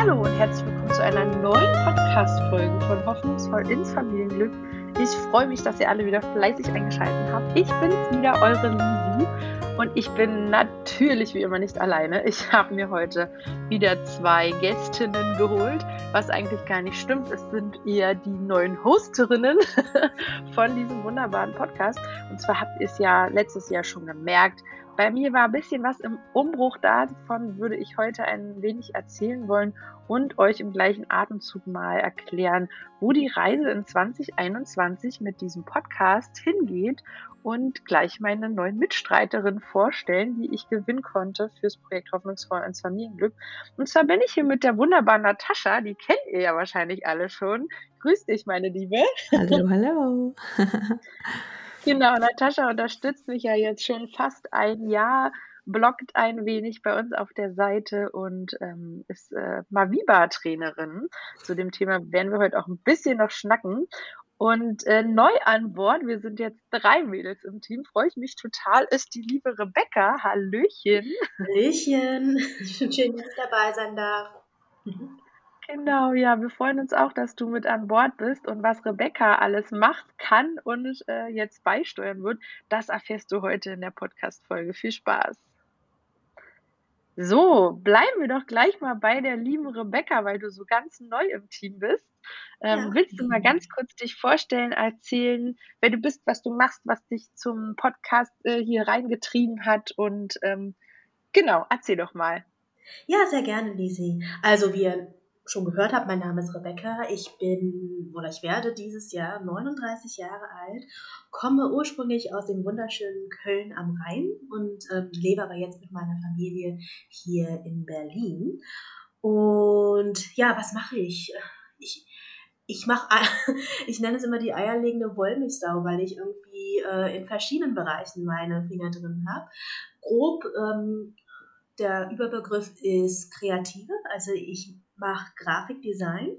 Hallo und herzlich willkommen zu einer neuen Podcast-Folge von Hoffnungsvoll ins Familienglück. Ich freue mich, dass ihr alle wieder fleißig eingeschaltet habt. Ich bin's wieder, eure Lisi. Und ich bin natürlich wie immer nicht alleine. Ich habe mir heute wieder zwei Gästinnen geholt, was eigentlich gar nicht stimmt. Es sind eher die neuen Hosterinnen von diesem wunderbaren Podcast. Und zwar habt ihr es ja letztes Jahr schon gemerkt. Bei mir war ein bisschen was im Umbruch. Davon würde ich heute ein wenig erzählen wollen und euch im gleichen Atemzug mal erklären, wo die Reise in 2021 mit diesem Podcast hingeht und gleich meine neuen Mitstreiterin vorstellen, die ich gewinnen konnte fürs Projekt Hoffnungsvoll ins Familienglück. Und zwar bin ich hier mit der wunderbaren Natascha, die kennt ihr ja wahrscheinlich alle schon. Grüß dich, meine Liebe. Hallo, hallo. Genau, Natascha unterstützt mich ja jetzt schon fast ein Jahr, bloggt ein wenig bei uns auf der Seite und ähm, ist äh, Maviba-Trainerin. Zu dem Thema werden wir heute auch ein bisschen noch schnacken. Und äh, neu an Bord, wir sind jetzt drei Mädels im Team, freue ich mich total, ist die liebe Rebecca. Hallöchen. Hallöchen. Schön, dass ich dabei sein darf. Genau, ja, wir freuen uns auch, dass du mit an Bord bist und was Rebecca alles macht, kann und äh, jetzt beisteuern wird, das erfährst du heute in der Podcast-Folge. Viel Spaß! So, bleiben wir doch gleich mal bei der lieben Rebecca, weil du so ganz neu im Team bist. Ähm, ja. Willst du mal ganz kurz dich vorstellen, erzählen, wer du bist, was du machst, was dich zum Podcast äh, hier reingetrieben hat und ähm, genau, erzähl doch mal. Ja, sehr gerne, Lisi. Also wir schon gehört habt, mein Name ist Rebecca. Ich bin oder ich werde dieses Jahr 39 Jahre alt, komme ursprünglich aus dem wunderschönen Köln am Rhein und äh, lebe aber jetzt mit meiner Familie hier in Berlin. Und ja, was mache ich? Ich, ich mache, ich nenne es immer die eierlegende Wollmilchsau, weil ich irgendwie äh, in verschiedenen Bereichen meine Finger drin habe. Grob ähm, der Überbegriff ist Kreative, also ich mache Grafikdesign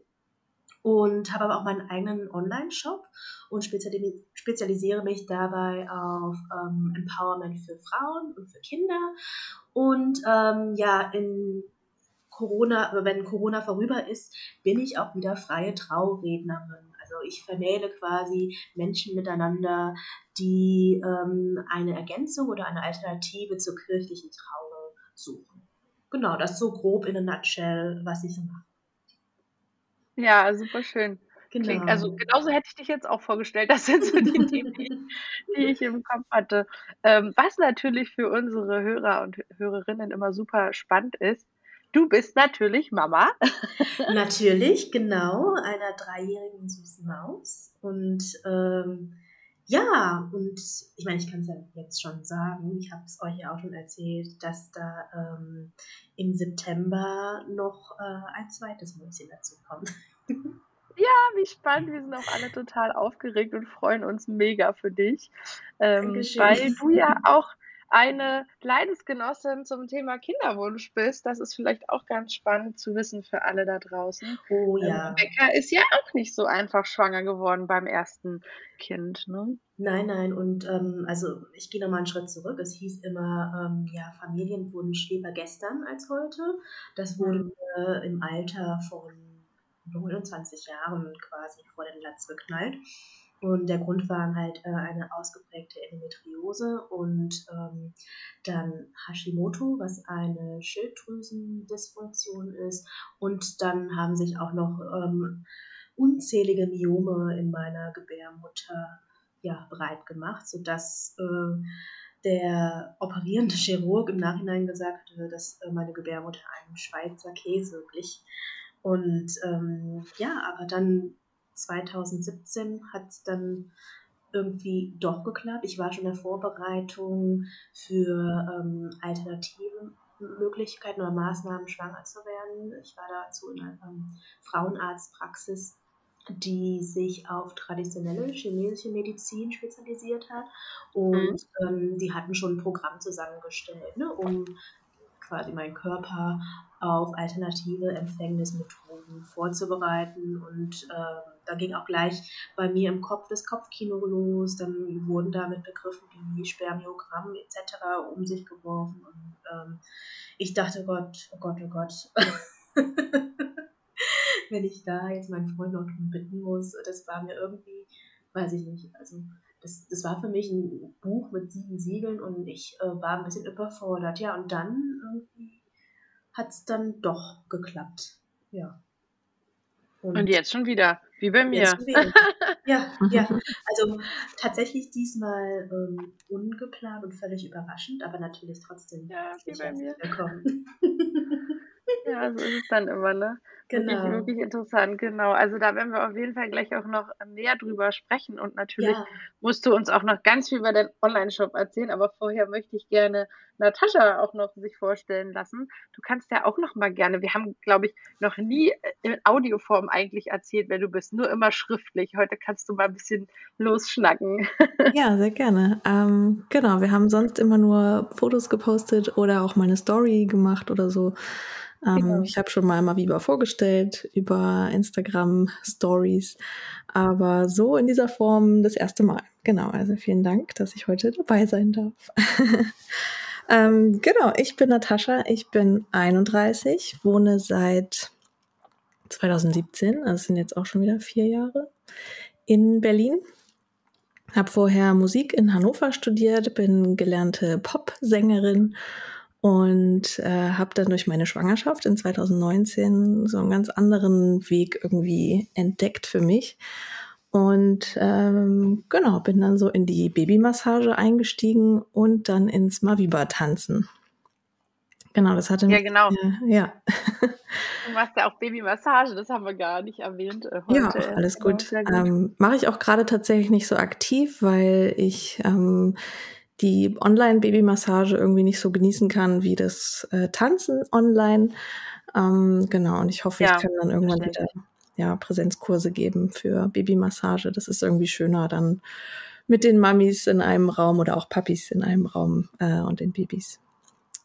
und habe aber auch meinen eigenen Online-Shop und spezialisiere mich dabei auf ähm, Empowerment für Frauen und für Kinder. Und ähm, ja, in Corona, wenn Corona vorüber ist, bin ich auch wieder freie Traurednerin. Also ich vermähle quasi Menschen miteinander, die ähm, eine Ergänzung oder eine Alternative zur kirchlichen Trauer suchen. Genau, das ist so grob in a nutshell, was ich so mache. Ja, super schön. Genau. Klingt, also genauso hätte ich dich jetzt auch vorgestellt. Das sind so die Dinge, die, die ich im Kopf hatte. Ähm, was natürlich für unsere Hörer und Hörerinnen immer super spannend ist, du bist natürlich Mama. Natürlich, genau, einer dreijährigen süßen Maus. Und ähm, ja, und ich meine, ich kann es ja jetzt schon sagen, ich habe es euch ja auch schon erzählt, dass da ähm, im September noch äh, ein zweites Mäuschen dazu kommt. Ja, wie spannend. Wir sind auch alle total aufgeregt und freuen uns mega für dich. Ähm, weil du ja auch eine Leidensgenossin zum Thema Kinderwunsch bist. Das ist vielleicht auch ganz spannend zu wissen für alle da draußen. Oh ähm, ja. Rebecca ist ja auch nicht so einfach schwanger geworden beim ersten Kind, ne? Nein, nein, und ähm, also ich gehe nochmal einen Schritt zurück. Es hieß immer, ähm, ja, Familienwunsch lieber gestern als heute. Das wurde mhm. äh, im Alter von 29 Jahren quasi vor den Latz geknallt. Und der Grund war halt äh, eine ausgeprägte Endometriose und ähm, dann Hashimoto, was eine Schilddrüsendysfunktion ist. Und dann haben sich auch noch ähm, unzählige Myome in meiner Gebärmutter ja, breit gemacht, sodass äh, der operierende Chirurg im Nachhinein gesagt hatte, dass äh, meine Gebärmutter einem Schweizer Käse glich. Und ähm, ja, aber dann 2017 hat es dann irgendwie doch geklappt. Ich war schon in der Vorbereitung für ähm, alternative Möglichkeiten oder Maßnahmen, schwanger zu werden. Ich war dazu in einer ähm, Frauenarztpraxis, die sich auf traditionelle chinesische Medizin spezialisiert hat. Und mhm. ähm, die hatten schon ein Programm zusammengestellt, ne, um quasi meinen Körper auf alternative Empfängnismethoden vorzubereiten. Und äh, da ging auch gleich bei mir im Kopf das Kopfkino los. Dann wurden da mit Begriffen wie Spermiogramm etc. um sich geworfen. Und ähm, ich dachte, Gott, oh Gott, oh Gott. wenn ich da jetzt meinen Freund noch drum bitten muss. Das war mir irgendwie, weiß ich nicht, also das, das war für mich ein Buch mit sieben Siegeln und ich äh, war ein bisschen überfordert. Ja, und dann irgendwie hat es dann doch geklappt. Ja. Und, und, jetzt schon wieder, wie bei mir. ja, ja. Also tatsächlich diesmal ähm, ungeplant und völlig überraschend, aber natürlich trotzdem ja, wie bei mir. willkommen. ja, so ist es dann immer, ne? Genau. Wirklich, wirklich interessant, genau. Also da werden wir auf jeden Fall gleich auch noch näher drüber sprechen und natürlich ja. musst du uns auch noch ganz viel über deinen Online-Shop erzählen, aber vorher möchte ich gerne Natascha auch noch sich vorstellen lassen. Du kannst ja auch noch mal gerne, wir haben, glaube ich, noch nie in Audioform eigentlich erzählt, wer du bist, nur immer schriftlich. Heute kannst du mal ein bisschen losschnacken. Ja, sehr gerne. Ähm, genau, wir haben sonst immer nur Fotos gepostet oder auch mal eine Story gemacht oder so. Ähm, genau. Ich habe schon mal Maviba vorgestellt über Instagram Stories, aber so in dieser Form das erste Mal. Genau, also vielen Dank, dass ich heute dabei sein darf. ähm, genau, ich bin Natascha, ich bin 31, wohne seit 2017, also sind jetzt auch schon wieder vier Jahre, in Berlin. Habe vorher Musik in Hannover studiert, bin gelernte Popsängerin und äh, habe dann durch meine Schwangerschaft in 2019 so einen ganz anderen Weg irgendwie entdeckt für mich. Und ähm, genau, bin dann so in die Babymassage eingestiegen und dann ins Maviba-Tanzen. Genau, das hatte Ja, genau. Äh, ja. Du machst ja auch Babymassage, das haben wir gar nicht erwähnt äh, heute. Ja, alles genau, gut. gut. Ähm, Mache ich auch gerade tatsächlich nicht so aktiv, weil ich ähm, die Online-Babymassage irgendwie nicht so genießen kann wie das äh, Tanzen online. Ähm, genau, und ich hoffe, ja, ich kann dann irgendwann wieder ja, Präsenzkurse geben für Babymassage. Das ist irgendwie schöner dann mit den Mamis in einem Raum oder auch Papis in einem Raum äh, und den Babys.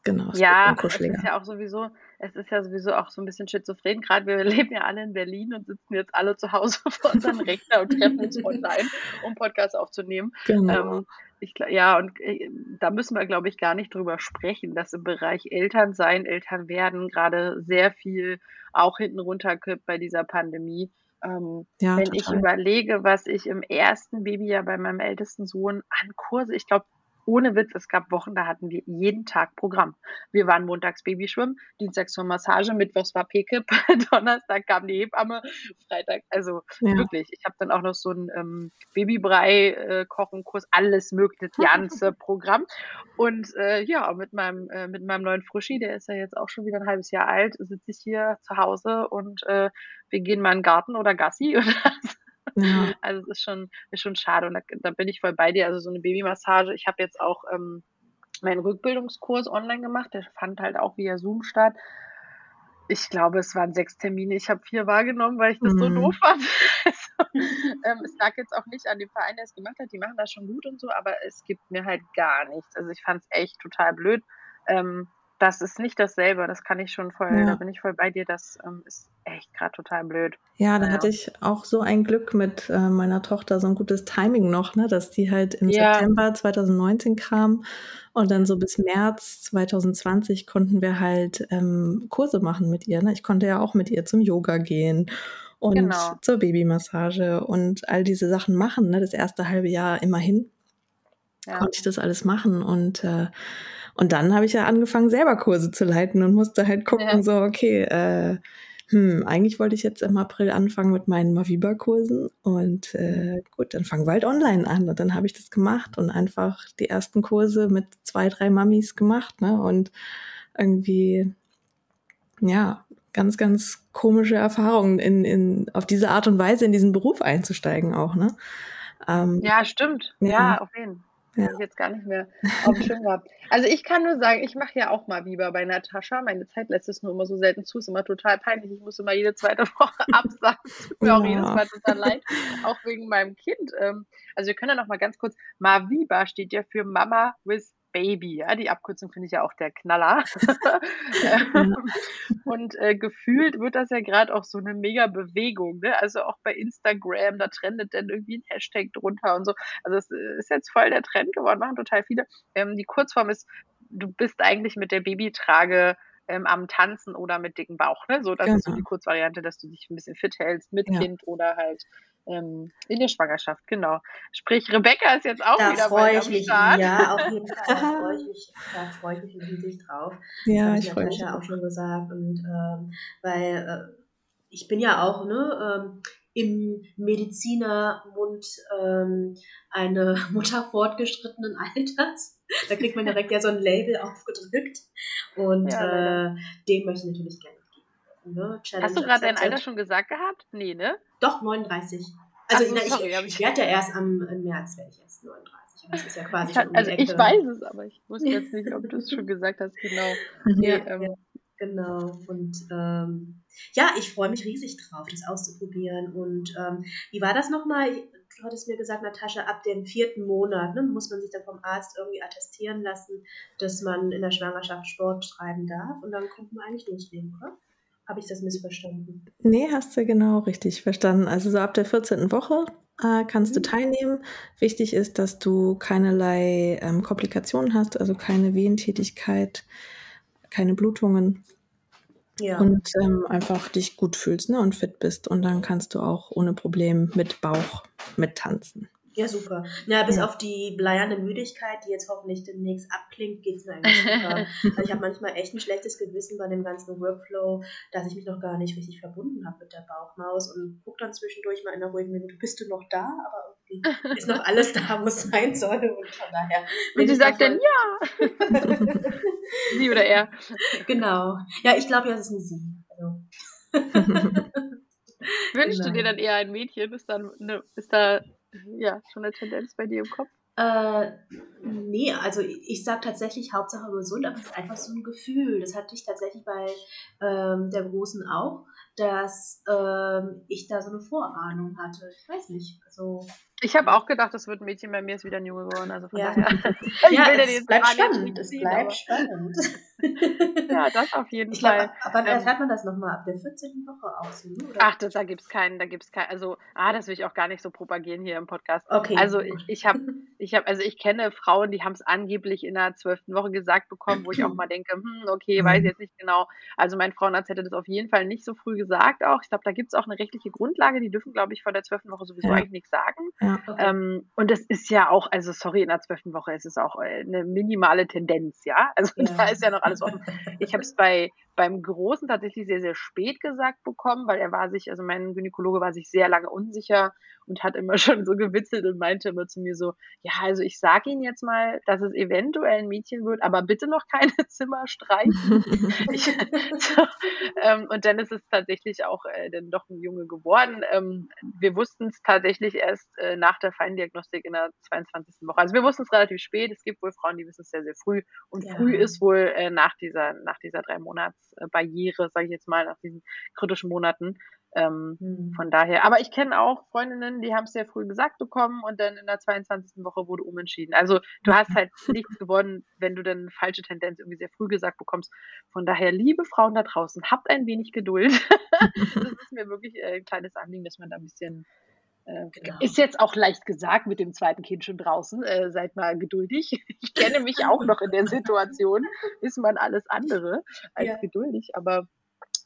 Genau. Ja, es ist ja auch sowieso, es ist ja sowieso auch so ein bisschen schizophren. Gerade wir leben ja alle in Berlin und sitzen jetzt alle zu Hause vor unserem Rechner und treffen uns online, um Podcasts aufzunehmen. Genau. Ähm, ich, ja, und äh, da müssen wir, glaube ich, gar nicht drüber sprechen, dass im Bereich Elternsein, Elternwerden gerade sehr viel auch hinten runterkippt bei dieser Pandemie. Ähm, ja, wenn total. ich überlege, was ich im ersten Babyjahr bei meinem ältesten Sohn an Kurse, ich glaube, ohne Witz, es gab Wochen, da hatten wir jeden Tag Programm. Wir waren montags Babyschwimmen, dienstags zur Massage, mittwochs war PKIP, Donnerstag kam die Hebamme, Freitag, also ja. wirklich. Ich habe dann auch noch so einen ähm, Babybrei-Kochenkurs, äh, alles mögliche, das ganze Programm. Und äh, ja, mit meinem, äh, mit meinem neuen Frischi, der ist ja jetzt auch schon wieder ein halbes Jahr alt, sitze ich hier zu Hause und äh, wir gehen mal in den Garten oder Gassi oder ja. Also es ist schon, ist schon schade und da, da, bin ich voll bei dir. Also so eine Babymassage. Ich habe jetzt auch ähm, meinen Rückbildungskurs online gemacht. Der fand halt auch via Zoom statt. Ich glaube, es waren sechs Termine. Ich habe vier wahrgenommen, weil ich das mhm. so doof fand. also, ähm, es lag jetzt auch nicht an dem Verein, der es gemacht hat. Die machen das schon gut und so, aber es gibt mir halt gar nichts. Also ich fand es echt total blöd. Ähm, das ist nicht dasselbe, das kann ich schon voll, ja. da bin ich voll bei dir, das ähm, ist echt gerade total blöd. Ja, da naja. hatte ich auch so ein Glück mit äh, meiner Tochter, so ein gutes Timing noch, ne, dass die halt im ja. September 2019 kam und dann so bis März 2020 konnten wir halt ähm, Kurse machen mit ihr. Ne? Ich konnte ja auch mit ihr zum Yoga gehen und genau. zur Babymassage und all diese Sachen machen, ne? das erste halbe Jahr immerhin. Ja. Konnte ich das alles machen und äh, und dann habe ich ja angefangen, selber Kurse zu leiten und musste halt gucken, ja. so, okay, äh, hm, eigentlich wollte ich jetzt im April anfangen mit meinen Maviba-Kursen und äh, gut, dann fangen wir halt online an und dann habe ich das gemacht und einfach die ersten Kurse mit zwei, drei Mamis gemacht, ne? Und irgendwie, ja, ganz, ganz komische Erfahrungen in, in, auf diese Art und Weise in diesen Beruf einzusteigen auch, ne? Ähm, ja, stimmt. Ja, ja, auf jeden Fall. Ja. Ich jetzt gar nicht mehr auf dem Schirm gehabt. Also ich kann nur sagen, ich mache ja auch mal Biber bei Natascha. Meine Zeit lässt es nur immer so selten zu, ist immer total peinlich. Ich muss immer jede zweite Woche absagen. Tut mir ja. auch jedes Mal total leid. Auch wegen meinem Kind. Ähm, also wir können ja noch mal ganz kurz, Maviba steht ja für Mama with Baby. Ja, die Abkürzung finde ich ja auch der Knaller. und äh, gefühlt wird das ja gerade auch so eine mega Bewegung. Ne? Also auch bei Instagram, da trendet dann irgendwie ein Hashtag drunter und so. Also es äh, ist jetzt voll der Trend geworden, machen total viele. Ähm, die Kurzform ist, du bist eigentlich mit der Babytrage ähm, am Tanzen oder mit dicken Bauch. Ne? So, das genau. ist so die genau. Kurzvariante, dass du dich ein bisschen fit hältst mit ja. Kind oder halt ähm, in der Schwangerschaft, genau. Sprich, Rebecca ist jetzt auch da wieder bei ich mich, Start. Ja, auf jeden Fall. Da freue ich mich, da freue ich mich riesig drauf. Ja, das ich freue mich. auch schon gesagt. Und ähm, weil äh, ich bin ja auch ne, ähm, im Medizinermund ähm, eine Mutter fortgeschrittenen Alters. Da kriegt man direkt ja so ein Label aufgedrückt. Und ja, äh, dem möchte ich natürlich gerne geben. Ne? Hast du gerade dein Alter schon gesagt gehabt? Nee, ne? Doch, 39. Also so, na, sorry, ich, ich werde ja erst am März werde ich erst 39. Das ist ja quasi ich, also ich weiß es, aber ich wusste jetzt nicht, ob du es schon gesagt hast, genau. Nee, ja, ähm, ja, genau. Und ähm, ja, ich freue mich riesig drauf, das auszuprobieren. Und ähm, wie war das nochmal? Du hattest mir gesagt, Natascha, ab dem vierten Monat ne, muss man sich dann vom Arzt irgendwie attestieren lassen, dass man in der Schwangerschaft Sport treiben darf. Und dann kommt man eigentlich loslegen, oder? Habe ich das missverstanden? Nee, hast du genau richtig verstanden. Also so ab der 14. Woche äh, kannst mhm. du teilnehmen. Wichtig ist, dass du keinerlei ähm, Komplikationen hast, also keine Wehentätigkeit, keine Blutungen ja. Und ähm, einfach dich gut fühlst ne, und fit bist. Und dann kannst du auch ohne Problem mit Bauch mittanzen. Ja, super. Ja, bis ja. auf die bleierne Müdigkeit, die jetzt hoffentlich demnächst abklingt, geht es mir eigentlich super. also ich habe manchmal echt ein schlechtes Gewissen bei dem ganzen Workflow, dass ich mich noch gar nicht richtig verbunden habe mit der Bauchmaus und gucke dann zwischendurch mal in der ruhigen Minute, bist du noch da? Aber irgendwie ist noch alles da, wo es sein soll. Und von daher. Und sie sagt dann ja. sie oder er. Genau. Ja, ich glaube ja, es ist ein Sie. Also. Wünschst genau. du dir dann eher ein Mädchen? Ist, dann eine, ist da ja, schon eine Tendenz bei dir im Kopf? Äh, nee, also ich sage tatsächlich Hauptsache gesund, aber es ist einfach so ein Gefühl. Das hatte ich tatsächlich bei ähm, der Großen auch, dass ähm, ich da so eine Vorahnung hatte. Ich weiß nicht. Also, ich habe auch gedacht, das wird ein Mädchen, bei mir ist wieder ein Junge geworden. Also von ja. daher. ja, es bleibt spannend. Es bleibt spannend. Ja, das auf jeden ich Fall. Glaub, aber ähm, erfährt man das nochmal ab der 14. Woche auch so, ne? Oder? Ach, das, da gibt es keinen, da gibt es keinen, also, ah, das will ich auch gar nicht so propagieren hier im Podcast. Okay. Also ich, ich habe, ich habe, also ich kenne Frauen, die haben es angeblich in der zwölften Woche gesagt bekommen, wo ich auch mal denke, hm, okay, weiß mhm. jetzt nicht genau. Also mein Frauenarzt hätte das auf jeden Fall nicht so früh gesagt auch. Ich glaube, da gibt es auch eine rechtliche Grundlage, die dürfen, glaube ich, vor der zwölften Woche sowieso ja. eigentlich nichts sagen. Ja, okay. ähm, und das ist ja auch, also sorry, in der zwölften Woche ist es auch äh, eine minimale Tendenz, ja. Also ja. da ist ja noch alles offen. Ich habe es bei beim Großen tatsächlich sehr, sehr spät gesagt bekommen, weil er war sich, also mein Gynäkologe war sich sehr lange unsicher und hat immer schon so gewitzelt und meinte immer zu mir so, ja, also ich sage Ihnen jetzt mal, dass es eventuell ein Mädchen wird, aber bitte noch keine Zimmer streichen. ich, so, ähm, und dann ist es tatsächlich auch äh, dann doch ein Junge geworden. Ähm, wir wussten es tatsächlich erst äh, nach der Feindiagnostik in der 22. Woche. Also wir wussten es relativ spät. Es gibt wohl Frauen, die wissen es sehr, sehr früh. Und ja. früh ist wohl äh, nach dieser, nach dieser drei Monatsbarriere, sage ich jetzt mal, nach diesen kritischen Monaten. Ähm, mhm. Von daher, aber ich kenne auch Freundinnen, die haben es sehr früh gesagt bekommen und dann in der 22. Woche wurde umentschieden. Also du hast halt nichts gewonnen, wenn du dann eine falsche Tendenz irgendwie sehr früh gesagt bekommst. Von daher, liebe Frauen da draußen, habt ein wenig Geduld. das ist mir wirklich äh, ein kleines Anliegen, dass man da ein bisschen genau. Ist jetzt auch leicht gesagt mit dem zweiten Kind schon draußen. Äh, seid mal geduldig. Ich kenne mich auch noch in der Situation. Ist man alles andere als ja. geduldig. Aber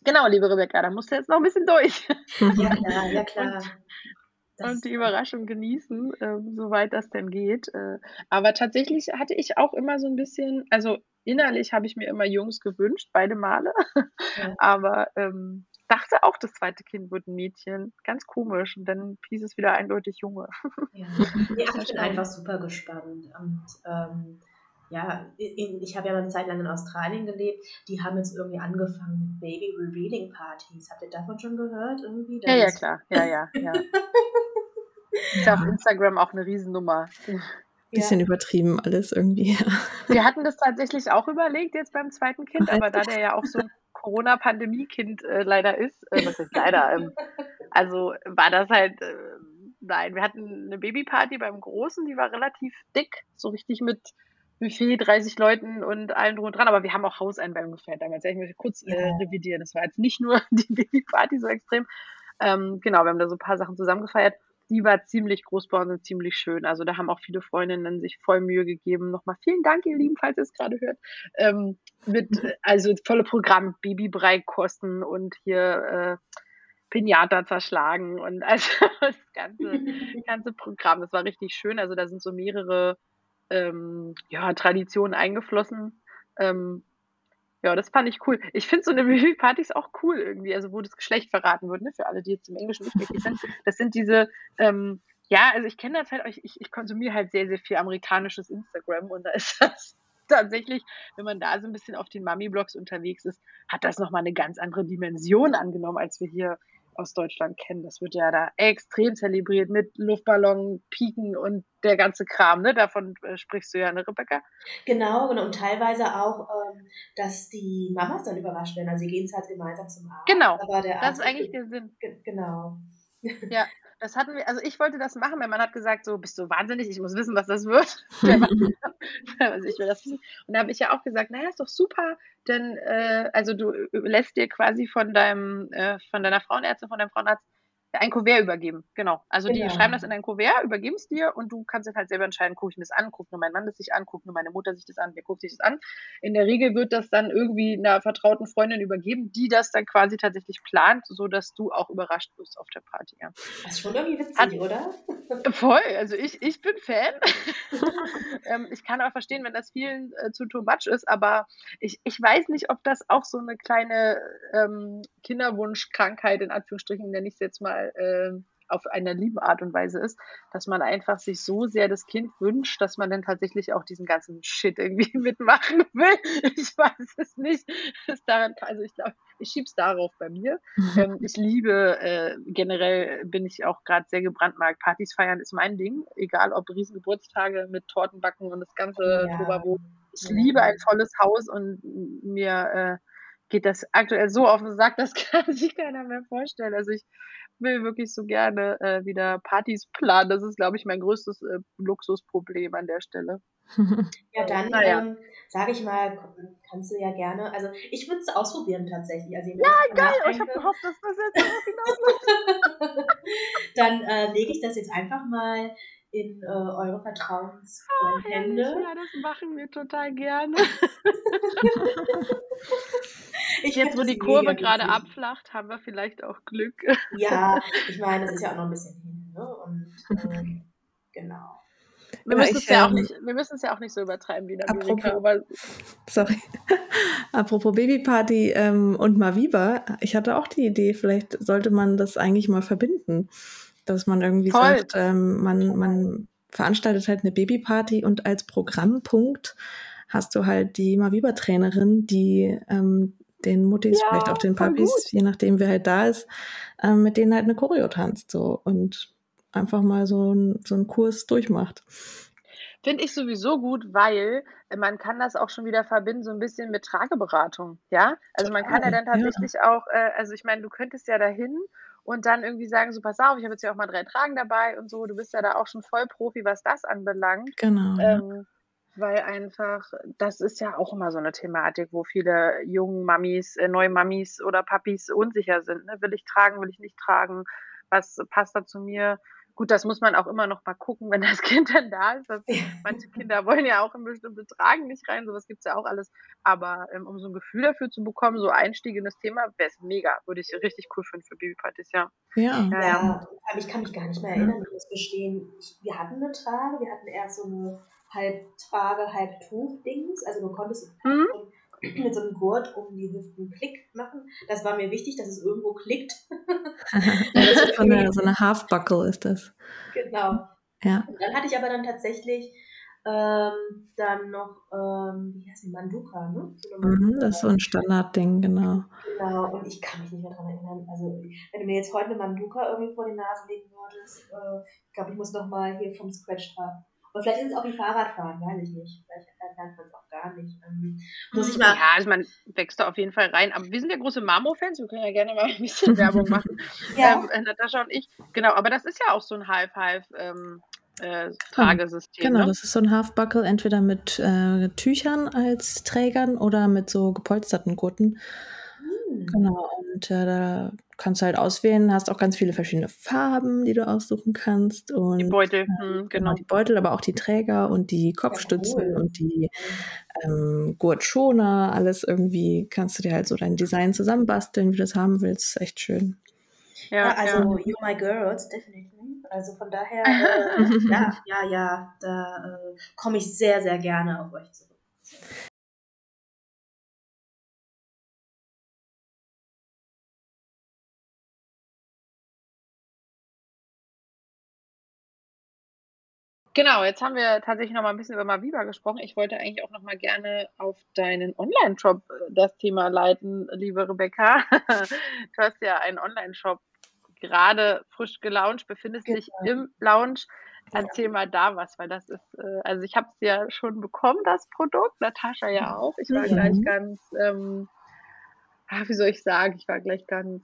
Genau, liebe Rebecca, da musst du jetzt noch ein bisschen durch. Ja, klar, ja, klar. Und, und die Überraschung genießen, äh, soweit das denn geht. Äh, aber tatsächlich hatte ich auch immer so ein bisschen, also innerlich habe ich mir immer Jungs gewünscht, beide Male. Ja. Aber ähm, dachte auch, das zweite Kind wird ein Mädchen. Ganz komisch. Und dann hieß es wieder eindeutig Junge. Ja, ja ich bin einfach super gespannt. Und ähm, ja, ich habe ja mal eine Zeit lang in Australien gelebt, die haben jetzt irgendwie angefangen mit Baby Revealing Partys. Habt ihr davon schon gehört? Irgendwie? ja, ja, klar. Ja, ja, ja. Ist auf Instagram auch eine Riesennummer. Bisschen ja. übertrieben alles irgendwie. Wir hatten das tatsächlich auch überlegt jetzt beim zweiten Kind, aber da der ja auch so ein Corona-Pandemie-Kind äh, leider ist, äh, was ist leider, ähm, also war das halt, äh, nein, wir hatten eine Babyparty beim Großen, die war relativ dick, so richtig mit Buffet, 30 Leuten und allen drum und dran, aber wir haben auch Hauseinweihung gefeiert damals. Ich möchte kurz äh, revidieren. Das war jetzt nicht nur die Babyparty so extrem. Ähm, genau, wir haben da so ein paar Sachen zusammen gefeiert. Die war ziemlich groß bei uns und ziemlich schön. Also da haben auch viele Freundinnen sich voll Mühe gegeben. Nochmal vielen Dank, ihr Lieben, falls ihr es gerade hört. Ähm, mit, also volle Programm, Babybrei kosten und hier äh, Pinata zerschlagen und also das ganze, ganze Programm. Das war richtig schön. Also da sind so mehrere ähm, ja, Traditionen eingeflossen. Ähm, ja, das fand ich cool. Ich finde so eine Reveal-Partys auch cool irgendwie, also wo das Geschlecht verraten wird, ne, für alle, die jetzt im Englischen nicht wirklich sind. Das sind diese, ähm, ja, also ich kenne das halt, ich, ich konsumiere halt sehr, sehr viel amerikanisches Instagram und da ist das tatsächlich, wenn man da so ein bisschen auf den Mami-Blogs unterwegs ist, hat das nochmal eine ganz andere Dimension angenommen, als wir hier aus Deutschland kennen. Das wird ja da extrem zelebriert mit Luftballon, Piken und der ganze Kram. Ne? Davon äh, sprichst du ja, ne, Rebecca? Genau, genau. Und teilweise auch, ähm, dass die Mamas dann überrascht werden. Also sie gehen es halt gemeinsam zum Arzt. Genau, das ist eigentlich der Sinn. Genau. Ja, das hatten wir, also ich wollte das machen, mein Mann hat gesagt, so, bist du wahnsinnig, ich muss wissen, was das wird. also ich will das wissen. Und da habe ich ja auch gesagt, naja, ist doch super, denn äh, also du lässt dir quasi von deinem, äh, von deiner Frauenärztin, von deinem Frauenarzt ein Kuvert übergeben, genau. Also die genau. schreiben das in ein Kuvert, übergeben es dir und du kannst dann halt selber entscheiden, gucke ich mir das an, guckt nur mein Mann das sich an, guckt nur meine Mutter sich das an, wer guckt sich das an. In der Regel wird das dann irgendwie einer vertrauten Freundin übergeben, die das dann quasi tatsächlich plant, sodass du auch überrascht wirst auf der Party. Ja. Das ist schon irgendwie witzig, Hat, oder? Voll, also ich, ich bin Fan. ähm, ich kann aber verstehen, wenn das vielen äh, zu too much ist, aber ich, ich weiß nicht, ob das auch so eine kleine ähm, Kinderwunschkrankheit in Anführungsstrichen, nenne ich es jetzt mal, äh, auf eine liebe Art und Weise ist, dass man einfach sich so sehr das Kind wünscht, dass man dann tatsächlich auch diesen ganzen Shit irgendwie mitmachen will. Ich weiß es nicht. Daran, also ich glaube, ich schieb's darauf bei mir. ähm, ich liebe, äh, generell bin ich auch gerade sehr gebrandmarkt. Partys feiern ist mein Ding, egal ob Riesengeburtstage mit Tortenbacken und das ganze ja. Tobabo. Ich liebe ein volles Haus und mir äh, geht das aktuell so auf den Sack, das kann sich keiner mehr vorstellen. Also ich will wirklich so gerne äh, wieder Partys planen. Das ist, glaube ich, mein größtes äh, Luxusproblem an der Stelle. Ja, dann naja. ähm, sage ich mal, kannst du ja gerne, also ich würde es ausprobieren tatsächlich. Also, ja, geil, ich habe gehofft, dass das jetzt hinausläuft. dann äh, lege ich das jetzt einfach mal in äh, eure vertrauensvollen oh, Hände. Ja, das machen wir total gerne. ich Jetzt, wo die Kurve gerade abflacht, haben wir vielleicht auch Glück. ja, ich meine, das ist ja auch noch ein bisschen hin. Ne? Und ähm, genau. Wir müssen, ich, es ja auch ähm, nicht, wir müssen es ja auch nicht so übertreiben wie in Amerika. Aber sorry. apropos Babyparty ähm, und Maviva, ich hatte auch die Idee, vielleicht sollte man das eigentlich mal verbinden dass man irgendwie Voll. sagt, ähm, man, man veranstaltet halt eine Babyparty und als Programmpunkt hast du halt die Maviba-Trainerin, die ähm, den Muttis, ja, vielleicht auch den Papis, je nachdem wer halt da ist, ähm, mit denen halt eine Choreo tanzt so und einfach mal so, ein, so einen Kurs durchmacht. Finde ich sowieso gut, weil man kann das auch schon wieder verbinden, so ein bisschen mit Trageberatung, ja? Also man kann ja dann tatsächlich ja. auch, äh, also ich meine, du könntest ja dahin und dann irgendwie sagen, so pass auf, ich habe jetzt ja auch mal drei Tragen dabei und so, du bist ja da auch schon voll Profi, was das anbelangt. Genau. Ähm, weil einfach, das ist ja auch immer so eine Thematik, wo viele jungen Mamis, äh, neue Mamis oder Papis unsicher sind. Ne? Will ich tragen, will ich nicht tragen? Was passt da zu mir? Gut, das muss man auch immer noch mal gucken, wenn das Kind dann da ist. Das, manche Kinder wollen ja auch in bestimmte Tragen nicht rein, sowas gibt es ja auch alles. Aber ähm, um so ein Gefühl dafür zu bekommen, so Einstieg in das Thema, wäre es mega. Würde ich richtig cool finden für Babypartys, ja. Ja. ja. ja, aber ich kann mich gar nicht mehr erinnern, wie das bestehen. Ich, wir hatten eine Trage, wir hatten erst so eine halb Trage, halb Tuch-Dings. Also du konntest mhm. Mit so einem Gurt um die Hüften Klick machen. Das war mir wichtig, dass es irgendwo klickt. so, eine, so eine Half-Buckle ist das. Genau. Ja. Und dann hatte ich aber dann tatsächlich ähm, dann noch, ähm, wie heißt die, Manduka, ne? So mhm, das ist so ein Standardding, genau. Genau, und ich kann mich nicht mehr daran erinnern. Also, wenn du mir jetzt heute eine Manduka irgendwie vor die Nase legen würdest, äh, ich glaube, ich muss noch mal hier vom Scratch starten. Und vielleicht ist es auch wie Fahrradfahren, weiß ich nicht. Vielleicht lernt man es auch gar nicht. Ähm, muss ich mal. Ja, also man wächst da auf jeden Fall rein. Aber wir sind ja große Marmo-Fans, wir können ja gerne mal ein bisschen Werbung machen. ja. Ähm, Natascha und ich. Genau, aber das ist ja auch so ein Half-Half. Ähm, äh, Tragesystem. Genau, ne? das ist so ein Half-Buckle, entweder mit äh, Tüchern als Trägern oder mit so gepolsterten Gurten. Hm. Genau, und äh, da kannst halt auswählen, hast auch ganz viele verschiedene Farben, die du aussuchen kannst. Und, die Beutel, äh, genau. Die Beutel, aber auch die Träger und die Kopfstützen ja, cool. und die ähm, Gurtschoner, alles irgendwie kannst du dir halt so dein Design zusammenbasteln, wie du das haben willst. Ist echt schön. Ja, ja also ja. You're My Girls, definitely. Also von daher, äh, ja, ja, ja, da äh, komme ich sehr, sehr gerne auf euch zurück. Genau, jetzt haben wir tatsächlich noch mal ein bisschen über Maviva gesprochen. Ich wollte eigentlich auch noch mal gerne auf deinen Online-Shop äh, das Thema leiten, liebe Rebecca. du hast ja einen Online-Shop gerade frisch gelauncht, befindest genau. dich im Lounge. Erzähl mal da was, weil das ist, äh, also ich habe es ja schon bekommen, das Produkt, Natascha ja auch. Ich war mhm. gleich ganz, ähm, ah, wie soll ich sagen, ich war gleich ganz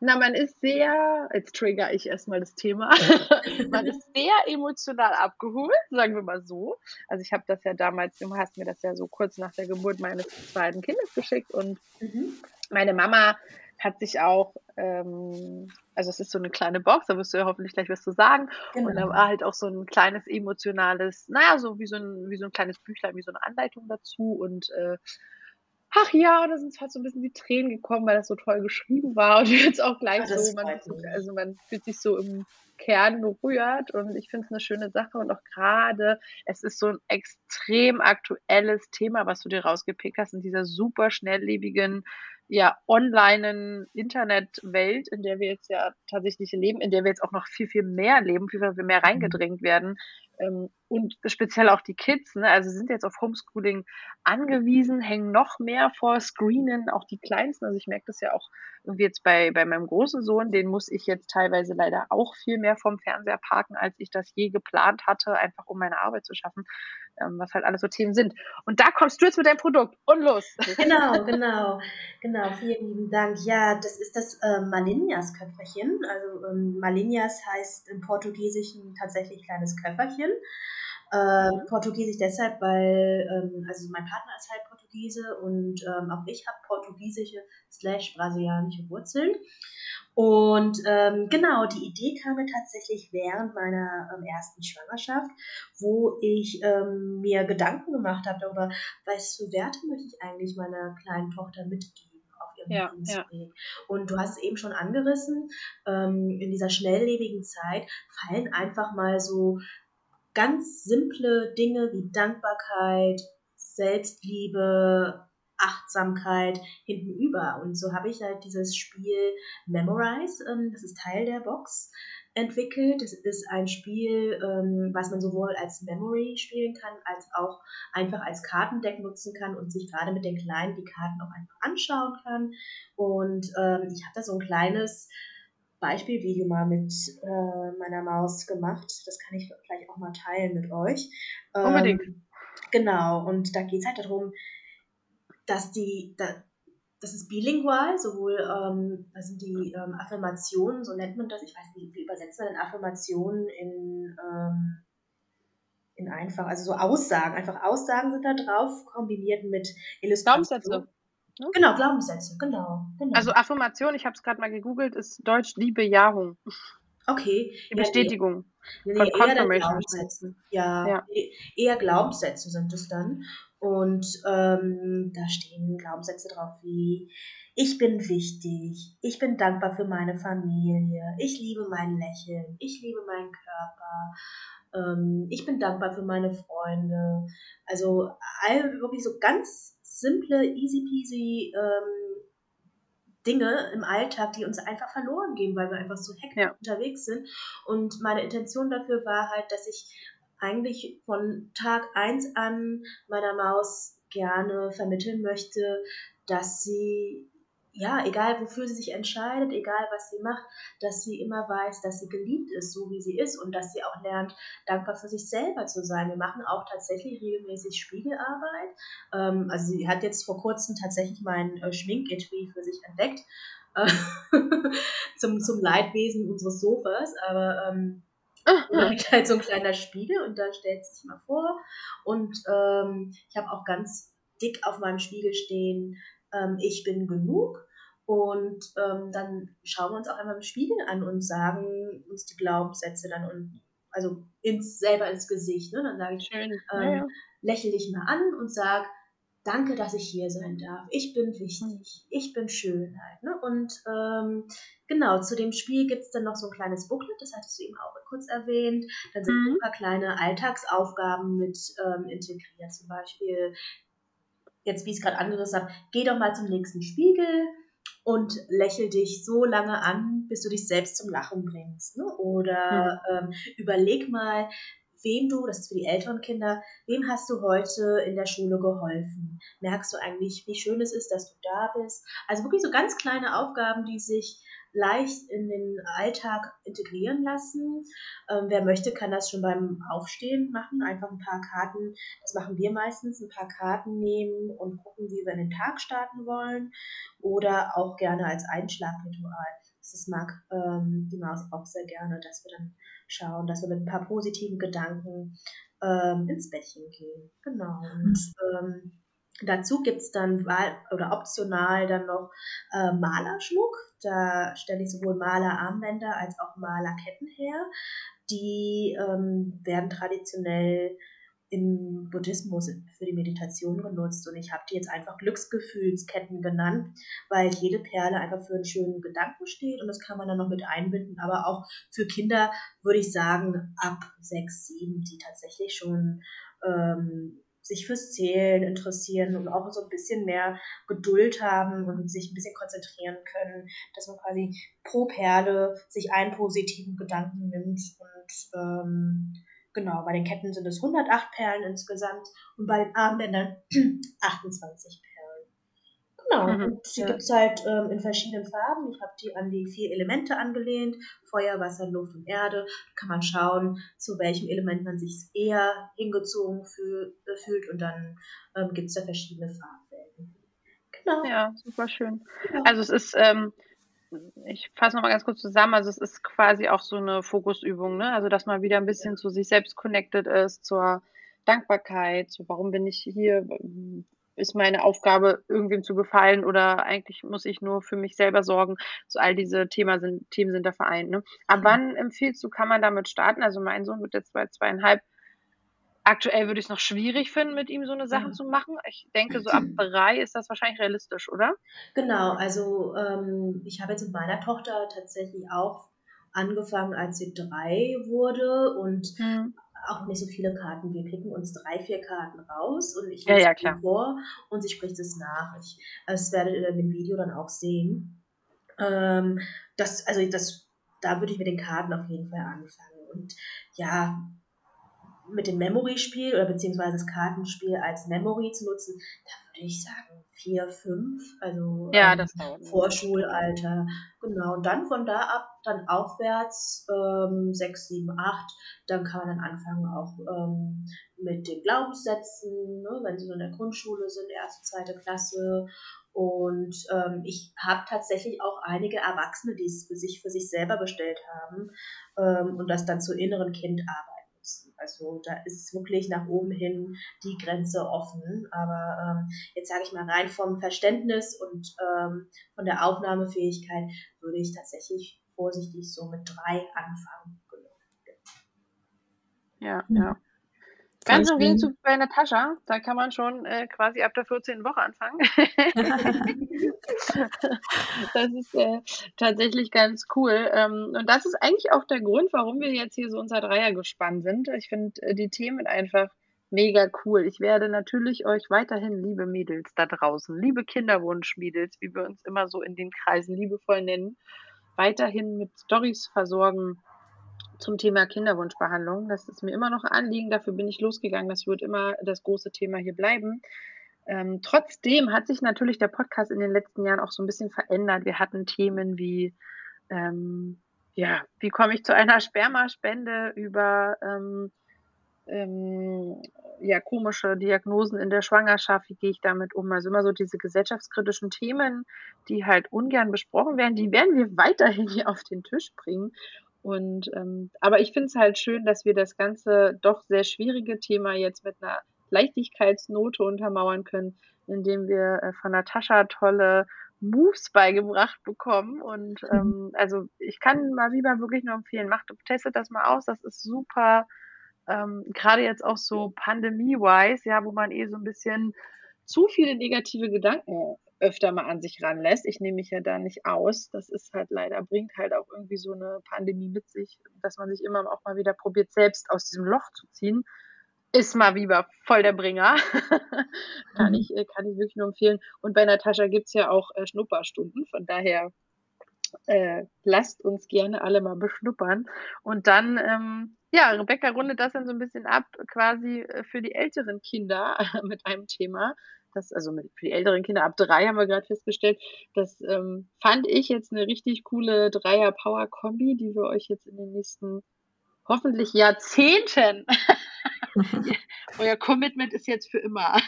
na, man ist sehr, jetzt trigger ich erstmal das Thema, man ist sehr emotional abgeholt, sagen wir mal so. Also ich habe das ja damals, du hast mir das ja so kurz nach der Geburt meines zweiten Kindes geschickt und mhm. meine Mama hat sich auch, ähm, also es ist so eine kleine Box, da wirst du ja hoffentlich gleich was zu sagen. Genau. Und da war halt auch so ein kleines emotionales, naja, so wie so ein, wie so ein kleines Büchlein, wie so eine Anleitung dazu und äh, ach ja, da sind halt so ein bisschen die Tränen gekommen, weil das so toll geschrieben war. Und jetzt auch gleich ja, so, man, also man fühlt sich so im Kern berührt und ich finde es eine schöne Sache. Und auch gerade, es ist so ein extrem aktuelles Thema, was du dir rausgepickt hast in dieser super schnelllebigen, ja, online Internetwelt, in der wir jetzt ja tatsächlich leben, in der wir jetzt auch noch viel, viel mehr leben, viel, viel mehr reingedrängt werden, und speziell auch die Kids, ne, also sind jetzt auf Homeschooling angewiesen, hängen noch mehr vor Screenen, auch die Kleinsten. Also ich merke das ja auch irgendwie jetzt bei, bei meinem großen Sohn, den muss ich jetzt teilweise leider auch viel mehr vom Fernseher parken, als ich das je geplant hatte, einfach um meine Arbeit zu schaffen, ähm, was halt alles so Themen sind. Und da kommst du jetzt mit deinem Produkt und los. Genau, genau, genau. Vielen lieben Dank. Ja, das ist das äh, Malinhas-Köfferchen. Also ähm, Malinhas heißt im Portugiesischen tatsächlich kleines Köfferchen. Äh, Portugiesisch deshalb, weil ähm, also mein Partner ist halt Portugiese und ähm, auch ich habe portugiesische slash brasilianische Wurzeln. Und ähm, genau, die Idee kam mir tatsächlich während meiner ähm, ersten Schwangerschaft, wo ich ähm, mir Gedanken gemacht habe darüber, was für Werte möchte ich eigentlich meiner kleinen Tochter mitgeben auf ihrem ja, ja. Und du hast es eben schon angerissen, ähm, in dieser schnelllebigen Zeit fallen einfach mal so ganz simple Dinge wie Dankbarkeit, Selbstliebe, Achtsamkeit hinten über. Und so habe ich halt dieses Spiel Memorize, ähm, das ist Teil der Box, entwickelt. Es ist ein Spiel, ähm, was man sowohl als Memory spielen kann, als auch einfach als Kartendeck nutzen kann und sich gerade mit den Kleinen die Karten auch einfach anschauen kann. Und ähm, ich habe da so ein kleines Beispielvideo mal mit äh, meiner Maus gemacht. Das kann ich vielleicht auch mal teilen mit euch. Unbedingt. Ähm, genau, und da geht es halt darum, dass die, da, das ist bilingual, sowohl, ähm, da sind die ähm, Affirmationen, so nennt man das, ich weiß nicht, wie übersetzt man denn Affirmationen in, ähm, in einfach, also so Aussagen, einfach Aussagen sind da drauf, kombiniert mit Illustrationen. Ne? Genau, Glaubenssätze, genau. genau. Also Affirmation, ich habe es gerade mal gegoogelt, ist Deutsch die Bejahung. Okay. Die ja, Bestätigung. Nee, nee, von eher Glaubenssätze. Ja, ja, e-, eher Glaubenssätze sind es dann. Und ähm, da stehen Glaubenssätze drauf wie ich bin wichtig, ich bin dankbar für meine Familie, ich liebe mein Lächeln, ich liebe meinen Körper, ähm, ich bin dankbar für meine Freunde. Also all, wirklich so ganz simple, easy peasy ähm, Dinge im Alltag, die uns einfach verloren gehen, weil wir einfach so hektisch ja. unterwegs sind. Und meine Intention dafür war halt, dass ich eigentlich von Tag 1 an meiner Maus gerne vermitteln möchte, dass sie ja, egal wofür sie sich entscheidet, egal was sie macht, dass sie immer weiß, dass sie geliebt ist, so wie sie ist und dass sie auch lernt, dankbar für sich selber zu sein. Wir machen auch tatsächlich regelmäßig Spiegelarbeit. Ähm, also sie hat jetzt vor kurzem tatsächlich mein äh, Schminketui für sich entdeckt, äh, zum, zum Leidwesen unseres Sofas, aber ähm, da liegt halt so ein kleiner Spiegel und da stellt sie sich mal vor und ähm, ich habe auch ganz dick auf meinem Spiegel stehen, ähm, ich bin genug Und ähm, dann schauen wir uns auch einmal im Spiegel an und sagen uns die Glaubenssätze dann und also ins, selber ins Gesicht. Ne? Dann sage ich, Schön. Ähm, ja, lächle dich mal an und sag, danke, dass ich hier sein darf. Ich bin wichtig. Hm. Ich bin Schönheit. Ne? Und ähm, genau, zu dem Spiel gibt es dann noch so ein kleines Booklet, das hattest du eben auch kurz erwähnt. Dann sind mhm. ein paar kleine Alltagsaufgaben mit ähm, integriert. Zum Beispiel, jetzt wie ich es gerade angerissen habe, geh doch mal zum nächsten Spiegel und lächel dich so lange an, bis du dich selbst zum Lachen bringst. Ne? Oder mhm. ähm, überleg mal, wem du, das ist für die älteren Kinder, wem hast du heute in der Schule geholfen? Merkst du eigentlich, wie schön es ist, dass du da bist? Also wirklich so ganz kleine Aufgaben, die sich leicht in den Alltag integrieren lassen. Ähm, wer möchte, kann das schon beim Aufstehen machen. Einfach ein paar Karten, das machen wir meistens, ein paar Karten nehmen und gucken, wie wir in den Tag starten wollen. Oder auch gerne als Einschlafritual. Das mag ähm, die Maus auch sehr gerne, dass wir dann schauen, dass wir mit ein paar positiven Gedanken ähm, ins Bettchen gehen. Genau. Und ähm, dazu gibt es dann Wahl oder optional dann noch äh, Malerschmuck. Da stelle ich sowohl Malerarmbänder als auch Malerketten her. Die ähm, werden traditionell im Buddhismus für die Meditation genutzt und ich habe die jetzt einfach Glücksgefühlsketten genannt, weil jede Perle einfach für einen schönen Gedanken steht und das kann man dann noch mit einbinden, aber auch für Kinder würde ich sagen ab sechs, sieben, die tatsächlich schon ähm, sich fürs Zählen interessieren und auch so ein bisschen mehr Geduld haben und sich ein bisschen konzentrieren können, dass man quasi pro Perle sich einen positiven Gedanken nimmt und ähm, Genau, bei den Ketten sind es 108 Perlen insgesamt und bei den Armbändern 28 Perlen. Genau, mhm, und die ja. gibt es halt ähm, in verschiedenen Farben. Ich habe die an die vier Elemente angelehnt: Feuer, Wasser, Luft und Erde. Da kann man schauen, zu welchem Element man sich eher hingezogen fühl, äh, fühlt und dann ähm, gibt es da verschiedene Farbwelten. Genau. Ja, super schön. Ja. Also es ist. Ähm, ich fasse nochmal ganz kurz zusammen. Also es ist quasi auch so eine Fokusübung, ne? Also dass man wieder ein bisschen zu sich selbst connected ist, zur Dankbarkeit, zu warum bin ich hier, ist meine Aufgabe, irgendwem zu gefallen oder eigentlich muss ich nur für mich selber sorgen. So all diese Thema sind, Themen sind da vereint. Ne? Ab wann empfiehlst du, kann man damit starten? Also mein Sohn wird jetzt bei zweieinhalb Aktuell würde ich es noch schwierig finden, mit ihm so eine Sache mhm. zu machen. Ich denke, so ab drei ist das wahrscheinlich realistisch, oder? Genau, also ähm, ich habe jetzt mit meiner Tochter tatsächlich auch angefangen, als sie drei wurde und mhm. Auch nicht so viele Karten. Wir picken uns drei, vier Karten raus und ich lese ja, ja, vor und sie spricht es nach. Ich, das werdet ihr in dem Video dann auch sehen. Ähm, das, also das, da würde ich mit den Karten auf jeden Fall anfangen. Und ja, mit dem Memory-Spiel oder beziehungsweise das Kartenspiel als Memory zu nutzen, da würde ich sagen vier, fünf, also ja, ähm, Vorschulalter. Genau, und dann von da ab, dann aufwärts, ähm, sechs, sieben, acht, dann kann man dann anfangen auch ähm, mit den Glaubenssätzen, ne, wenn sie so in der Grundschule sind, erste, zweite Klasse. Und ähm, ich habe tatsächlich auch einige Erwachsene, die es für sich, für sich selber bestellt haben ähm, und das dann zur inneren Kindarbeit. Also da ist wirklich nach oben hin die Grenze offen. Aber ähm, jetzt sage ich mal rein vom Verständnis und ähm, von der Aufnahmefähigkeit würde ich tatsächlich vorsichtig so mit drei anfangen. Ja, ja. Ganz im Gegenzug bei Natascha, da kann man schon äh, quasi ab der 14. Woche anfangen. das ist äh, tatsächlich ganz cool. Ähm, und das ist eigentlich auch der Grund, warum wir jetzt hier so unser Dreier gespannt sind. Ich finde äh, die Themen einfach mega cool. Ich werde natürlich euch weiterhin, liebe Mädels da draußen, liebe Kinderwunschmädels, wie wir uns immer so in den Kreisen liebevoll nennen, weiterhin mit Stories versorgen zum Thema Kinderwunschbehandlung. Das ist mir immer noch ein Anliegen, dafür bin ich losgegangen. Das wird immer das große Thema hier bleiben. Ähm, trotzdem hat sich natürlich der Podcast in den letzten Jahren auch so ein bisschen verändert. Wir hatten Themen wie, ähm, ja, wie komme ich zu einer Spermaspende über ähm, ähm, ja, komische Diagnosen in der Schwangerschaft, wie gehe ich damit um? Also immer so diese gesellschaftskritischen Themen, die halt ungern besprochen werden, die werden wir weiterhin hier auf den Tisch bringen. Und ähm, aber ich finde es halt schön, dass wir das ganze doch sehr schwierige Thema jetzt mit einer Leichtigkeitsnote untermauern können, indem wir äh, von Natascha tolle Moves beigebracht bekommen. Und ähm, also ich kann Maviba wirklich nur empfehlen, macht, testet das mal aus. Das ist super. Ähm, Gerade jetzt auch so pandemie-wise, ja, wo man eh so ein bisschen zu viele negative Gedanken öfter mal an sich ranlässt. Ich nehme mich ja da nicht aus. Das ist halt leider, bringt halt auch irgendwie so eine Pandemie mit sich, dass man sich immer auch mal wieder probiert, selbst aus diesem Loch zu ziehen. Ist mal wieder voll der Bringer. kann, mhm. ich, äh, kann ich wirklich nur empfehlen. Und bei Natascha gibt es ja auch äh, Schnupperstunden. Von daher äh, lasst uns gerne alle mal beschnuppern. Und dann, ähm, ja, Rebecca rundet das dann so ein bisschen ab, quasi äh, für die älteren Kinder mit einem Thema. Das, also mit, für die älteren Kinder ab drei haben wir gerade festgestellt. Das ähm, fand ich jetzt eine richtig coole Dreier-Power-Kombi, die wir euch jetzt in den nächsten hoffentlich Jahrzehnten Euer Commitment ist jetzt für immer.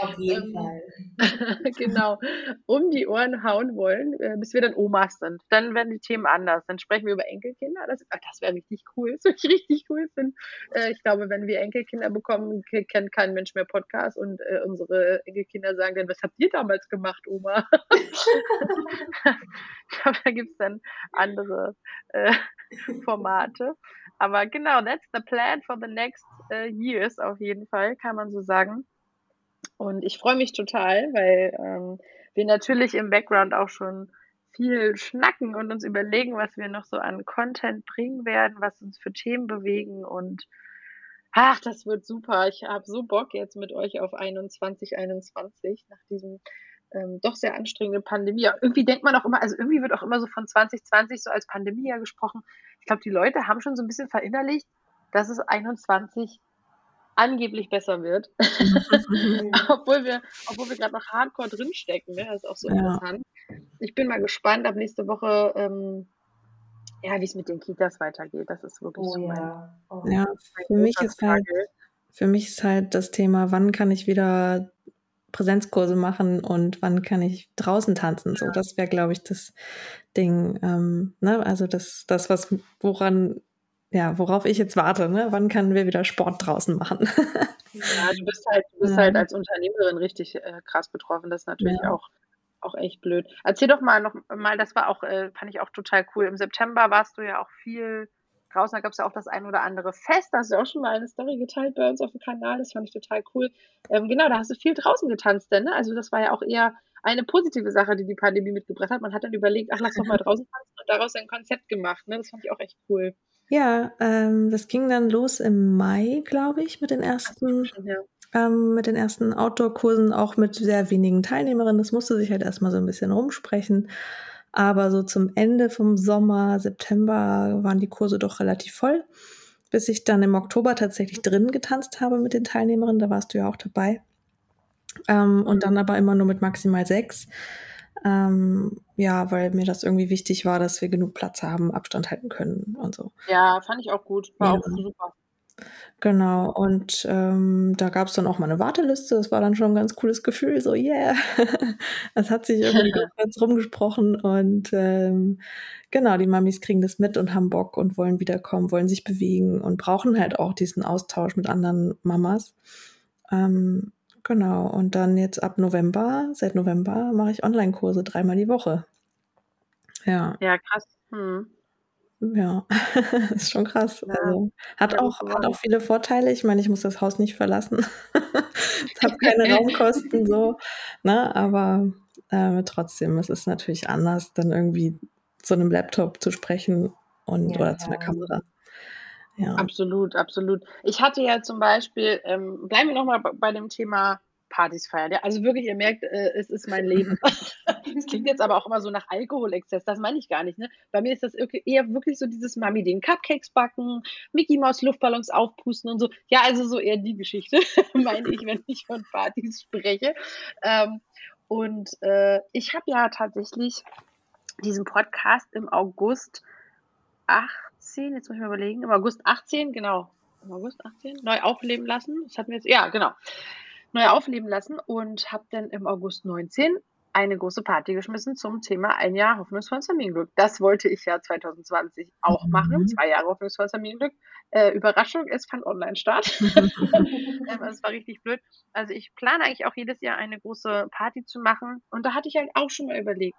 Auf jeden ähm, Fall. genau. Um die Ohren hauen wollen, äh, bis wir dann Omas sind. Dann werden die Themen anders. Dann sprechen wir über Enkelkinder. Das, das wäre richtig cool. Das würde ich richtig cool finden. Äh, ich glaube, wenn wir Enkelkinder bekommen, kennt kein Mensch mehr Podcast und äh, unsere Enkelkinder sagen dann, was habt ihr damals gemacht, Oma? da gibt es dann andere Formate. Aber genau, that's the plan for the next uh, years auf jeden Fall, kann man so sagen. Und ich freue mich total, weil ähm, wir natürlich im Background auch schon viel schnacken und uns überlegen, was wir noch so an Content bringen werden, was uns für Themen bewegen und ach, das wird super. Ich habe so Bock jetzt mit euch auf 21, 21 nach diesem ähm, doch sehr anstrengenden Pandemie. Irgendwie denkt man auch immer, also irgendwie wird auch immer so von 2020 so als Pandemie ja gesprochen ich glaube, die Leute haben schon so ein bisschen verinnerlicht, dass es 21 angeblich besser wird. obwohl wir, obwohl wir gerade noch hardcore drinstecken. Ne? Das ist auch so ja. interessant. Ich bin mal gespannt ab nächste Woche, ähm, ja, wie es mit den Kitas weitergeht. Das ist wirklich oh, so mein, ja. Oh. ja, für mich ist halt, für mich ist halt das Thema, wann kann ich wieder Präsenzkurse machen und wann kann ich draußen tanzen. So, das wäre, glaube ich, das Ding. Ähm, ne? Also das, das, was, woran, ja, worauf ich jetzt warte, ne? Wann können wir wieder Sport draußen machen? ja, du bist halt, du bist ja. halt als Unternehmerin richtig äh, krass betroffen. Das ist natürlich ja. auch auch echt blöd. Erzähl doch mal noch mal, das war auch, äh, fand ich auch total cool. Im September warst du ja auch viel draußen, da gab es ja auch das ein oder andere Fest, da hast du auch schon mal eine Story geteilt bei uns auf dem Kanal, das fand ich total cool. Ähm, genau, da hast du viel draußen getanzt, denn, ne? Also das war ja auch eher eine positive Sache, die die Pandemie mitgebracht hat. Man hat dann überlegt, ach, lass doch mal draußen tanzen und daraus ein Konzept gemacht, ne? Das fand ich auch echt cool. Ja, ähm, das ging dann los im Mai, glaube ich, mit den ersten, ja. ähm, mit den ersten Outdoor-Kursen, auch mit sehr wenigen Teilnehmerinnen. Das musste sich halt erstmal so ein bisschen rumsprechen. Aber so zum Ende vom Sommer, September waren die Kurse doch relativ voll, bis ich dann im Oktober tatsächlich drin getanzt habe mit den Teilnehmerinnen. Da warst du ja auch dabei. Ähm, und dann aber immer nur mit maximal sechs. Ähm, ja, weil mir das irgendwie wichtig war, dass wir genug Platz haben, Abstand halten können und so. Ja, fand ich auch gut. War ja. auch super. Genau, und ähm, da gab es dann auch mal eine Warteliste. Das war dann schon ein ganz cooles Gefühl, so yeah. das hat sich irgendwie ganz rumgesprochen und ähm, genau, die Mamis kriegen das mit und haben Bock und wollen wiederkommen, wollen sich bewegen und brauchen halt auch diesen Austausch mit anderen Mamas. Ähm, genau, und dann jetzt ab November, seit November mache ich Online-Kurse dreimal die Woche. Ja. Ja, krass. Hm. Ja, ist schon krass. Ja. Also, hat auch hat auch viele Vorteile. Ich meine, ich muss das Haus nicht verlassen. Ich habe keine Raumkosten so, ne? Aber äh, trotzdem, es ist natürlich anders, dann irgendwie zu einem Laptop zu sprechen und ja, oder zu einer Kamera. Ja. Absolut, absolut. Ich hatte ja zum Beispiel, ähm, bleiben wir nochmal bei dem Thema Partys feiern. Ja, also wirklich, ihr merkt, äh, es ist mein Leben. Es klingt jetzt aber auch immer so nach Alkoholexzess. Das meine ich gar nicht. Ne? Bei mir ist das eher wirklich so dieses Mami-Ding. Cupcakes backen, Mickey Mouse Luftballons aufpusten und so. Ja, also so eher die Geschichte, meine ich, wenn ich von Partys spreche. Ähm, und äh, ich habe ja tatsächlich diesen Podcast im August 18, jetzt muss ich mal überlegen, im August 18, genau, im August 18, neu aufleben lassen. Das hatten wir jetzt, ja, genau neu aufleben lassen und habe dann im August 19 eine große Party geschmissen zum Thema ein Jahr hoffnungsvolles Familienglück. Das wollte ich ja 2020 auch mhm. machen. Zwei Jahre hoffnungsvolles Familienglück. Äh, Überraschung, es fand online statt. ähm, es war richtig blöd. Also ich plane eigentlich auch jedes Jahr eine große Party zu machen. Und da hatte ich halt auch schon mal überlegt,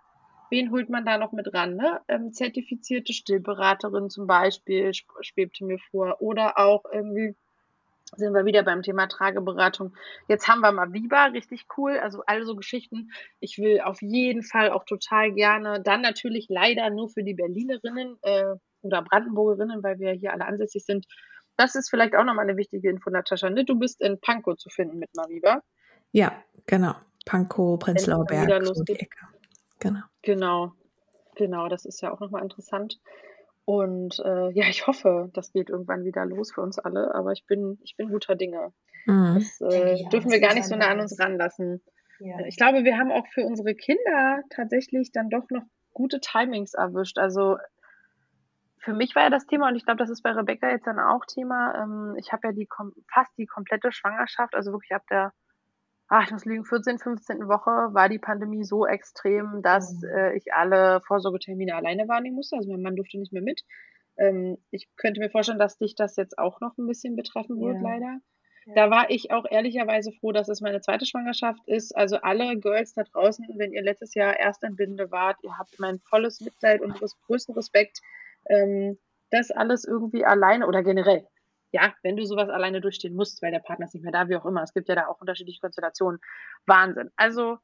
wen holt man da noch mit ran? Ne? Ähm, zertifizierte Stillberaterin zum Beispiel schwebte mir vor. Oder auch irgendwie sind wir wieder beim Thema Trageberatung. Jetzt haben wir mal Viva, richtig cool. Also all so Geschichten. Ich will auf jeden Fall auch total gerne, dann natürlich leider nur für die Berlinerinnen äh, oder Brandenburgerinnen, weil wir hier alle ansässig sind. Das ist vielleicht auch nochmal eine wichtige Info, Natascha. Ne? Du bist in Pankow zu finden mit Maviva. Ja, genau. Pankow, Prenzlauer Berg, so die Ecke. Genau. Genau. Genau, das ist ja auch nochmal interessant. Und äh, ja, ich hoffe, das geht irgendwann wieder los für uns alle, aber ich bin, ich bin guter Dinge. Mhm. Das äh, ja, dürfen wir gar nicht so nah an uns ranlassen. Ja. Ich glaube, wir haben auch für unsere Kinder tatsächlich dann doch noch gute Timings erwischt. Also für mich war ja das Thema, und ich glaube, das ist bei Rebecca jetzt dann auch Thema. Ähm, ich habe ja die fast die komplette Schwangerschaft, also wirklich ab der ach, ich muss lügen, 14., 15. Woche war die Pandemie so extrem, dass mhm. äh, ich alle Vorsorgetermine alleine wahrnehmen musste. Also mein Mann durfte nicht mehr mit. Ähm, ich könnte mir vorstellen, dass dich das jetzt auch noch ein bisschen betreffen wird, ja. leider. Ja. Da war ich auch ehrlicherweise froh, dass es meine zweite Schwangerschaft ist. Also alle Girls da draußen, wenn ihr letztes Jahr Erstentbindende wart, ihr habt mein volles Mitleid und größten Respekt. Ähm, das alles irgendwie alleine oder generell ja, wenn du sowas alleine durchstehen musst, weil der Partner ist nicht mehr da, wie auch immer. Es gibt ja da auch unterschiedliche Konstellationen. Wahnsinn. Also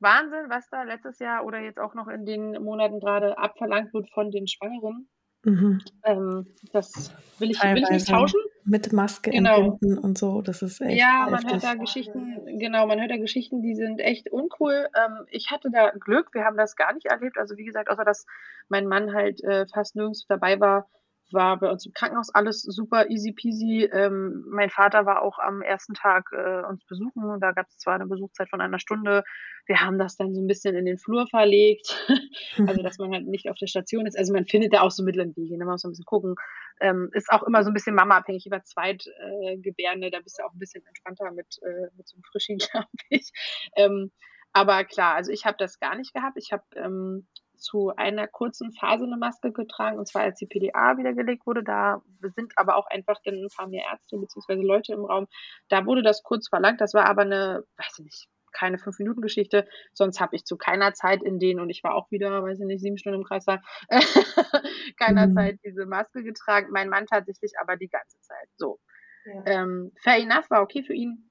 Wahnsinn, was da letztes Jahr oder jetzt auch noch in den Monaten gerade abverlangt wird von den Schwangeren. Mhm. Ähm, das will ich, will ich nicht tauschen. Mit Maske genau. und so, das ist echt. Ja, man heftig. hört da Geschichten, genau, man hört da Geschichten, die sind echt uncool. Ähm, ich hatte da Glück, wir haben das gar nicht erlebt. Also wie gesagt, außer dass mein Mann halt äh, fast nirgends dabei war, war bei uns im Krankenhaus alles super easy peasy. Ähm, mein Vater war auch am ersten Tag äh, uns besuchen. Da gab es zwar eine Besuchszeit von einer Stunde. Wir haben das dann so ein bisschen in den Flur verlegt. also, dass man halt nicht auf der Station ist. Also, man findet da auch so Mittel und Wege. Muss man so ein bisschen gucken. Ähm, ist auch immer so ein bisschen Mama-abhängig über Zweitgebärde. Äh, da bist du auch ein bisschen entspannter mit, äh, mit so einem Frischen, glaube ich. Ähm, aber klar, also ich habe das gar nicht gehabt. Ich habe ähm, zu einer kurzen Phase eine Maske getragen, und zwar als die PDA wiedergelegt wurde. Da sind aber auch einfach dann ein paar mehr Ärzte bzw. Leute im Raum. Da wurde das kurz verlangt. Das war aber eine, weiß ich nicht, keine fünf Minuten Geschichte. Sonst habe ich zu keiner Zeit in denen und ich war auch wieder, weiß ich nicht, sieben Stunden im Kreis keiner mhm. Zeit diese Maske getragen. Mein Mann tatsächlich aber die ganze Zeit. So. Ja. Ähm, fair enough war okay für ihn.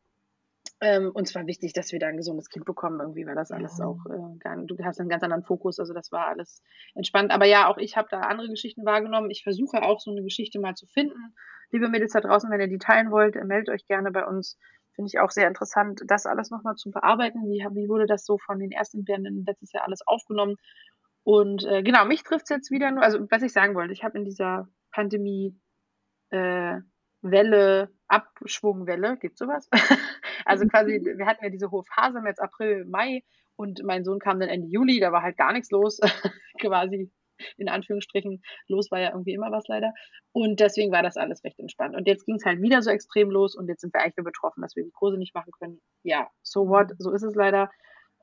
Ähm, und zwar wichtig, dass wir da ein gesundes Kind bekommen. Irgendwie war das alles ja. auch äh, gar du hast einen ganz anderen Fokus, also das war alles entspannt. Aber ja, auch ich habe da andere Geschichten wahrgenommen. Ich versuche auch so eine Geschichte mal zu finden. Liebe Mädels da draußen, wenn ihr die teilen wollt, äh, meldet euch gerne bei uns. Finde ich auch sehr interessant, das alles nochmal zu bearbeiten. Wie, wie wurde das so von den ersten Bären letztes Jahr alles aufgenommen? Und äh, genau, mich trifft es jetzt wieder nur, also was ich sagen wollte, ich habe in dieser Pandemie äh, Welle, Abschwungwelle, gibt sowas? also quasi, wir hatten ja diese hohe Phase im jetzt April, Mai und mein Sohn kam dann Ende Juli, da war halt gar nichts los, quasi in Anführungsstrichen. Los war ja irgendwie immer was leider. Und deswegen war das alles recht entspannt. Und jetzt ging es halt wieder so extrem los und jetzt sind wir eigentlich betroffen, dass wir die Kurse nicht machen können. Ja, so what, so ist es leider.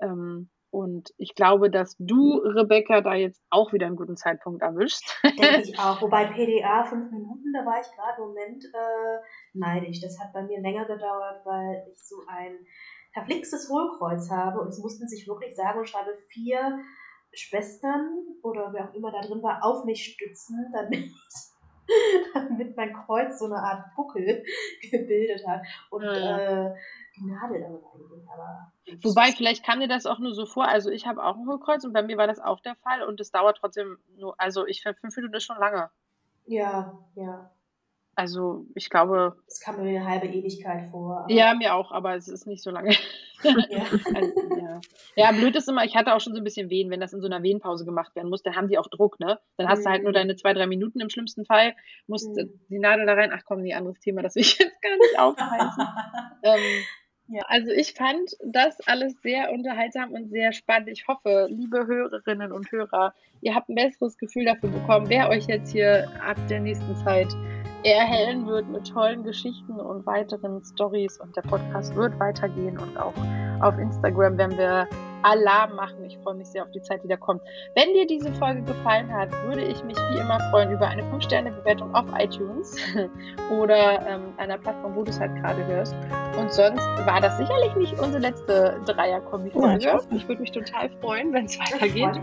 Ähm, und ich glaube, dass du, Rebecca, da jetzt auch wieder einen guten Zeitpunkt erwischst. Denke ich auch. Wobei PDA fünf Minuten, da war ich gerade im Moment äh, neidisch. Das hat bei mir länger gedauert, weil ich so ein verflixtes Hohlkreuz habe. Und es mussten sich wirklich sagen und schreibe vier Schwestern oder wer auch immer da drin war, auf mich stützen, damit, damit mein Kreuz so eine Art Buckel gebildet hat. Und ja. äh, die Nadel damit reingehen. Aber Wobei, vielleicht kam dir das auch nur so vor. Also ich habe auch ein Hohlkreuz und bei mir war das auch der Fall und es dauert trotzdem nur, also ich finde fünf Minuten ist schon lange. Ja, ja. Also ich glaube. Es kam mir eine halbe Ewigkeit vor. Ja, mir auch, aber es ist nicht so lange. Ja. also, ja. ja. blöd ist immer, ich hatte auch schon so ein bisschen Wehen, wenn das in so einer Wehenpause gemacht werden muss, dann haben die auch Druck, ne? Dann hast mhm. du halt nur mhm. deine zwei, drei Minuten im schlimmsten Fall, musst mhm. die Nadel da rein, ach komm, nee, anderes Thema, das will ich jetzt gar nicht aufreißen. ähm, ja, also ich fand das alles sehr unterhaltsam und sehr spannend. Ich hoffe, liebe Hörerinnen und Hörer, ihr habt ein besseres Gefühl dafür bekommen, wer euch jetzt hier ab der nächsten Zeit erhellen wird mit tollen Geschichten und weiteren Stories. Und der Podcast wird weitergehen und auch auf Instagram werden wir Alarm machen. Ich freue mich sehr auf die Zeit, die da kommt. Wenn dir diese Folge gefallen hat, würde ich mich wie immer freuen über eine 5-Sterne-Bewertung auf iTunes oder ähm, einer Plattform, wo du es halt gerade hörst. Und sonst war das sicherlich nicht unsere letzte Dreier-Kombi-Folge. Ja, ich, ich würde mich total freuen, wenn es weitergeht.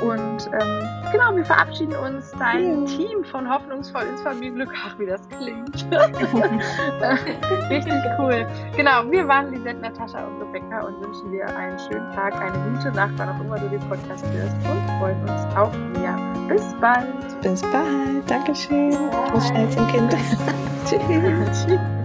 Und ähm, genau, wir verabschieden uns. Dein ja. Team von Hoffnungsvoll ins Familienglück. Ach, wie das klingt. Richtig cool. Genau, wir waren Lisette, Natascha und Rebecca und wünschen dir einen schönen Tag, eine gute Nacht, wann auch immer du den Podcast hörst und freuen uns auf mehr. Bis bald. Bis bald. Dankeschön. Bis schnell zum Kind. Tschüss. Tschüss.